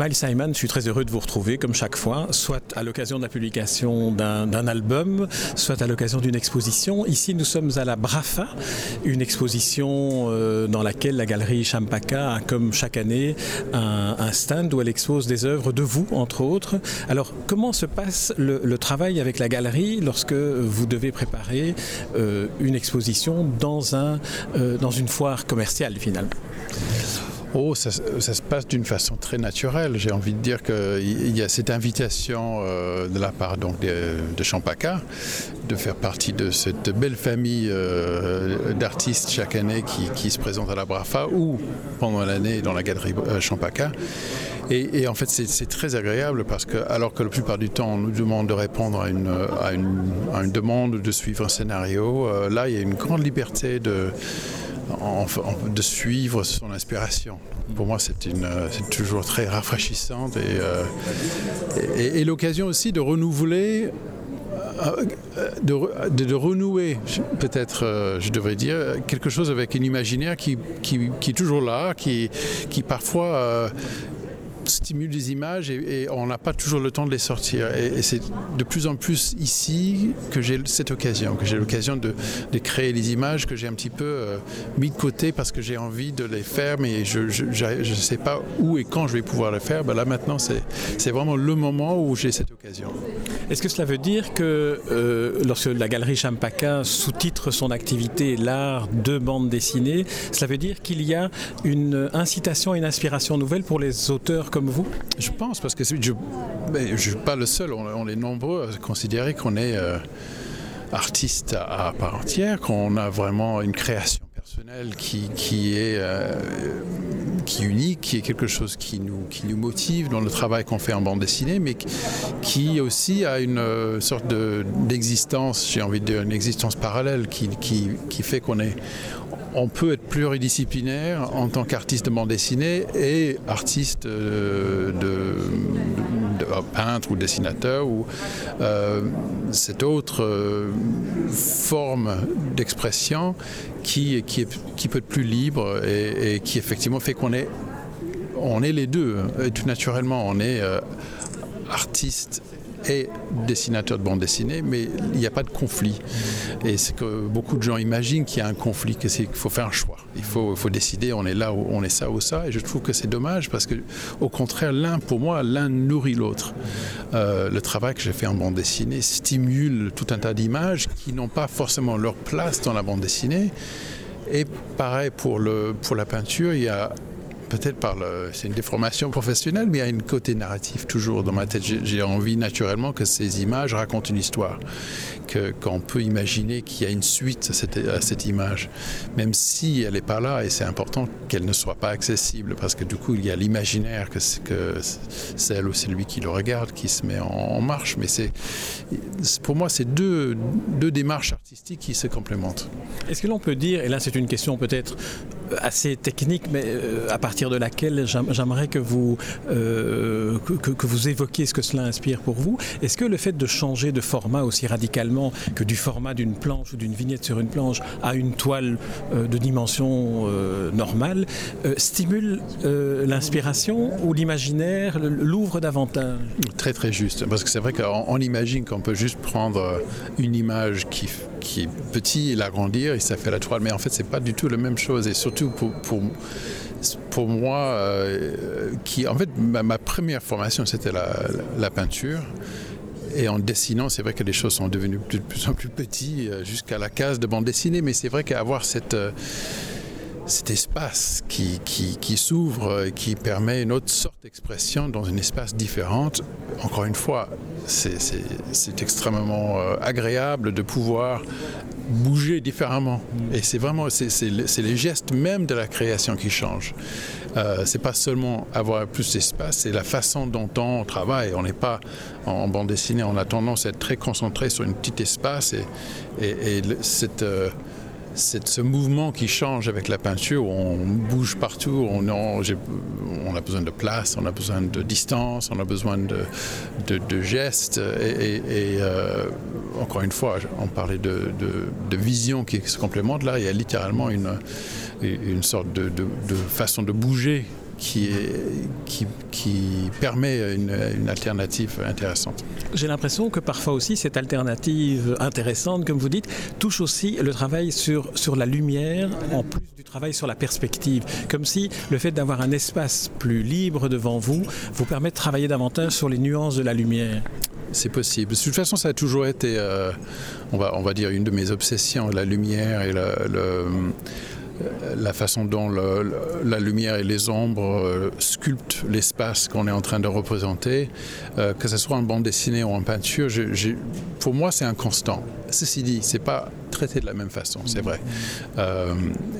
Miles Simon, je suis très heureux de vous retrouver comme chaque fois, soit à l'occasion de la publication d'un album, soit à l'occasion d'une exposition. Ici, nous sommes à la Brafa, une exposition euh, dans laquelle la galerie Champaka a, comme chaque année, un, stand où elle expose des œuvres de vous, entre autres. Alors, comment se passe le, travail avec la galerie lorsque vous devez préparer euh, une exposition euh, dans une foire commerciale, finalement? Oh, ça, se passe d'une façon très naturelle. J'ai envie de dire qu'il y a cette invitation euh, de la part donc, de, de, de faire partie de cette belle famille euh, d'artistes chaque année qui, se présentent à la Brafa ou pendant l'année dans la galerie euh, Champaka. Et, et, en fait, c'est très agréable parce que, alors que la plupart du temps, on nous demande de répondre à une, à une, à une demande de suivre un scénario, euh, là, il y a une grande liberté de de suivre son inspiration. Pour moi, c'est toujours très rafraîchissant et, euh, et, l'occasion aussi de renouveler de, de, renouer, peut-être, euh, je devrais dire, quelque chose avec un imaginaire qui, est toujours là, qui, parfois euh, stimule des images et, on n'a pas toujours le temps de les sortir. Et, c'est de plus en plus ici que j'ai cette occasion, que j'ai l'occasion de, créer les images que j'ai un petit peu euh, mis de côté parce que j'ai envie de les faire, mais je ne sais pas où et quand je vais pouvoir le faire. Ben là maintenant, c'est vraiment le moment où j'ai cette occasion. Est-ce que cela veut dire que euh, lorsque la galerie Champaka sous-titre son activité l'art de bande dessinée, cela veut dire qu'il y a une incitation, une inspiration nouvelle pour les auteurs comme vous? Je pense, parce que je ne suis pas le seul, on, est nombreux à considérer qu'on est euh, artiste à, part entière, qu'on a vraiment une création personnelle qui, qui est euh, qui unique, qui est quelque chose qui nous, qui nous motive dans le travail qu'on fait en bande dessinée, mais qui aussi a une euh, sorte d'existence, de, j'ai envie de dire une existence parallèle qui, qui, qui fait qu'on est on peut être pluridisciplinaire en tant qu'artiste de bande dessinée et artiste euh, de peintre ou dessinateur ou euh, cette autre euh, forme d'expression qui, qui, peut être plus libre et, qui effectivement fait qu'on est on est les deux. Et tout naturellement on est euh, artiste est dessinateur de bande dessinée, mais il n'y a pas de conflit. Et c'est que beaucoup de gens imaginent qu'il y a un conflit, qu'il faut faire un choix. Il faut, décider, on est là, on est ça ou ça. Et je trouve que c'est dommage parce que, au contraire, l'un, pour moi, l'un nourrit l'autre. Euh, le travail que j'ai fait en bande dessinée stimule tout un tas d'images qui n'ont pas forcément leur place dans la bande dessinée. Et pareil pour, le, pour la peinture, il y a peut-être par le c'est une déformation professionnelle mais il y a une côté narratif toujours dans ma tête. J'ai envie naturellement que ces images racontent une histoire que qu'on peut imaginer qu'il y a une suite à cette, image même si elle n'est pas là et c'est important qu'elle ne soit pas accessible parce que du coup il y a l'imaginaire que c'est que celle ou celui qui le regarde qui se met en, en marche. Mais c'est pour moi c'est deux, deux démarches artistiques qui se complémentent. Est-ce que l'on peut dire et là c'est une question peut-être assez technique, mais euh, à partir de laquelle j'aimerais que vous euh, que, vous évoquiez ce que cela inspire pour vous. Est-ce que le fait de changer de format aussi radicalement que du format d'une planche ou d'une vignette sur une planche à une toile euh, de dimension normale stimule l'inspiration ou l'imaginaire l'ouvre davantage? Très très juste parce que c'est vrai qu'on imagine qu'on peut juste prendre une image qui qui est petit et l'agrandir et ça fait la toile mais en fait c'est pas du tout la même chose. Et surtout pour, pour, pour moi euh, qui en fait ma, première formation c'était la, la, la peinture. Et en dessinant c'est vrai que les choses sont devenues de plus en plus petits euh, jusqu'à la case de bande dessinée. Mais c'est vrai qu'avoir cette euh, cet espace qui, qui, qui s'ouvre et qui permet une autre sorte d'expression dans un espace différente encore une fois c'est extrêmement euh, agréable de pouvoir bouger différemment. Et c'est vraiment c'est les gestes même de la création qui changent euh, c'est pas seulement avoir plus d'espace c'est la façon dont on travaille. On n'est pas en bande dessinée. On a tendance à être très concentré sur une petite espace et, et, et cette euh, ce mouvement qui change avec la peinture, on bouge partout, on, on, a besoin de place, on a besoin de distance, on a besoin de, de, gestes. Et, euh, encore une fois, on parlait de, de, vision qui se complémente. Là, il y a littéralement une, une sorte de, façon de bouger qui, est, qui, qui permet une, une, alternative intéressante. J'ai l'impression que parfois aussi cette alternative intéressante, comme vous dites, touche aussi le travail sur, sur la lumière en plus du travail sur la perspective. Comme si le fait d'avoir un espace plus libre devant vous vous permet de travailler davantage sur les nuances de la lumière. C'est possible. De toute façon, ça a toujours été, euh, on, va, on va dire, une de mes obsessions, la lumière et le, le la façon dont la lumière et les ombres euh, sculptent l'espace qu'on est en train de représenter, euh, que ce soit en bande dessinée ou en peinture, pour moi c'est un constant. Ceci dit, c'est pas traité de la même façon, c'est vrai. Euh,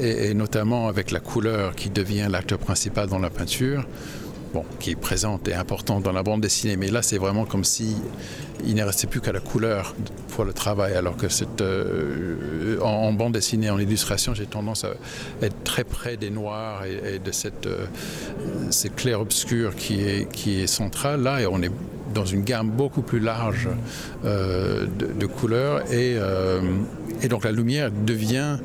et, et, notamment avec la couleur qui devient l'acteur principal dans la peinture qui est présente et importante dans la bande dessinée, mais là c'est vraiment comme si il ne restait plus qu'à la couleur pour le travail, alors que euh, en, bande dessinée, en illustration, j'ai tendance à être très près des noirs et, de cette, euh, cette clair-obscur qui est, qui là, et on est dans une gamme beaucoup plus large euh, de, couleurs, et, et donc la lumière devient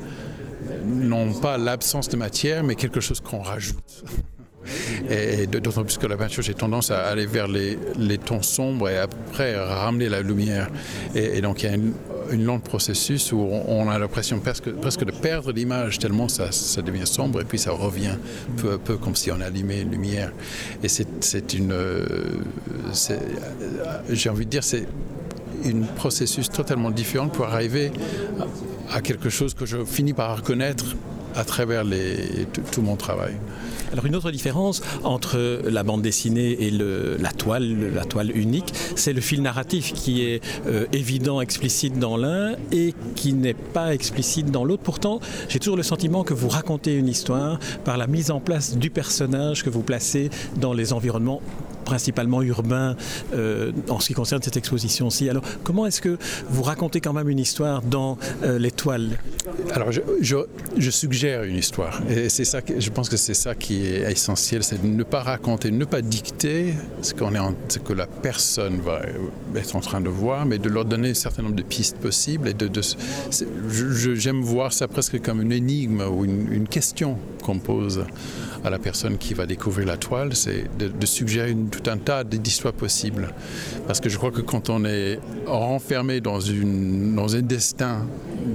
non pas l'absence de matière, mais quelque chose qu'on rajoute. Et d'autant plus que la peinture, j'ai tendance à aller vers les, tons sombres et après ramener la lumière. Et, donc il y a une, une long processus où on, a l'impression presque, de perdre l'image tellement ça, ça, devient sombre et puis ça revient peu à peu comme si on allumait une lumière. Et c'est une... J'ai envie de dire, c'est un processus totalement différent pour arriver à quelque chose que je finis par reconnaître à travers tout mon travail. Alors une autre différence entre la bande dessinée et la toile, la toile unique, c'est le fil narratif qui est euh, évident, explicite dans l'un et qui n'est pas explicite dans l'autre. Pourtant, j'ai toujours le sentiment que vous racontez une histoire par la mise en place du personnage que vous placez dans les environnements principalement urbain euh, en ce qui concerne cette exposition-ci. Alors, comment est-ce que vous racontez quand même une histoire dans euh, l'étoile? Alors, je, suggère une histoire. Et c'est ça, que, je pense que c'est ça qui est essentiel, c'est de ne pas raconter, ne pas dicter ce, qu'on est ce que la personne va être en train de voir, mais de leur donner un certain nombre de pistes possibles. Et de, j'aime voir ça presque comme une énigme ou une, question qu'on pose à la personne qui va découvrir la toile, c'est de suggérer une un tas d'histoires possibles. Parce que je crois que quand on est renfermé dans, une, dans un destin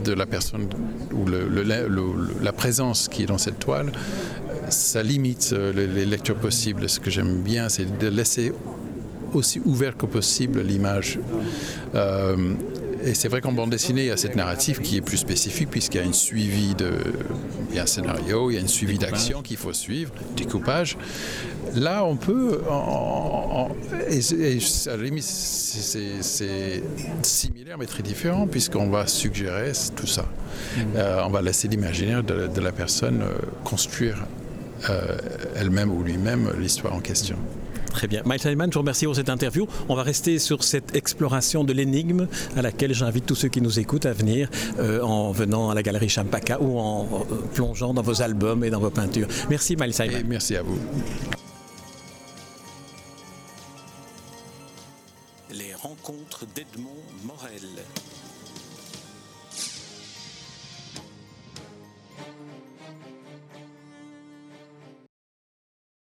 de la personne ou la présence qui est dans cette toile, ça limite euh, les lectures possibles. Ce que j'aime bien, c'est de laisser aussi ouvert que possible l'image. Euh, et c'est vrai qu'en bande dessinée, il y a cette narrative qui est plus spécifique puisqu'il y a une suivi de, il y a un scénario, il y a une suivi d'action qu'il faut suivre, découpage. Là, on peut, en, en, et, et à la limite, c'est similaire mais très différent puisqu'on va suggérer tout ça. Mmh. Euh, on va laisser l'imaginaire de, de, la personne euh, construire euh, elle-même ou lui-même l'histoire en question. Très bien. Mike Simon, je vous remercie pour cette interview. On va rester sur cette exploration de l'énigme à laquelle j'invite tous ceux qui nous écoutent à venir euh, en venant à la galerie Champaka ou en euh, plongeant dans vos albums et dans vos peintures. Merci Miles Simon. Et merci à vous. Les rencontres d'Edmond Morel.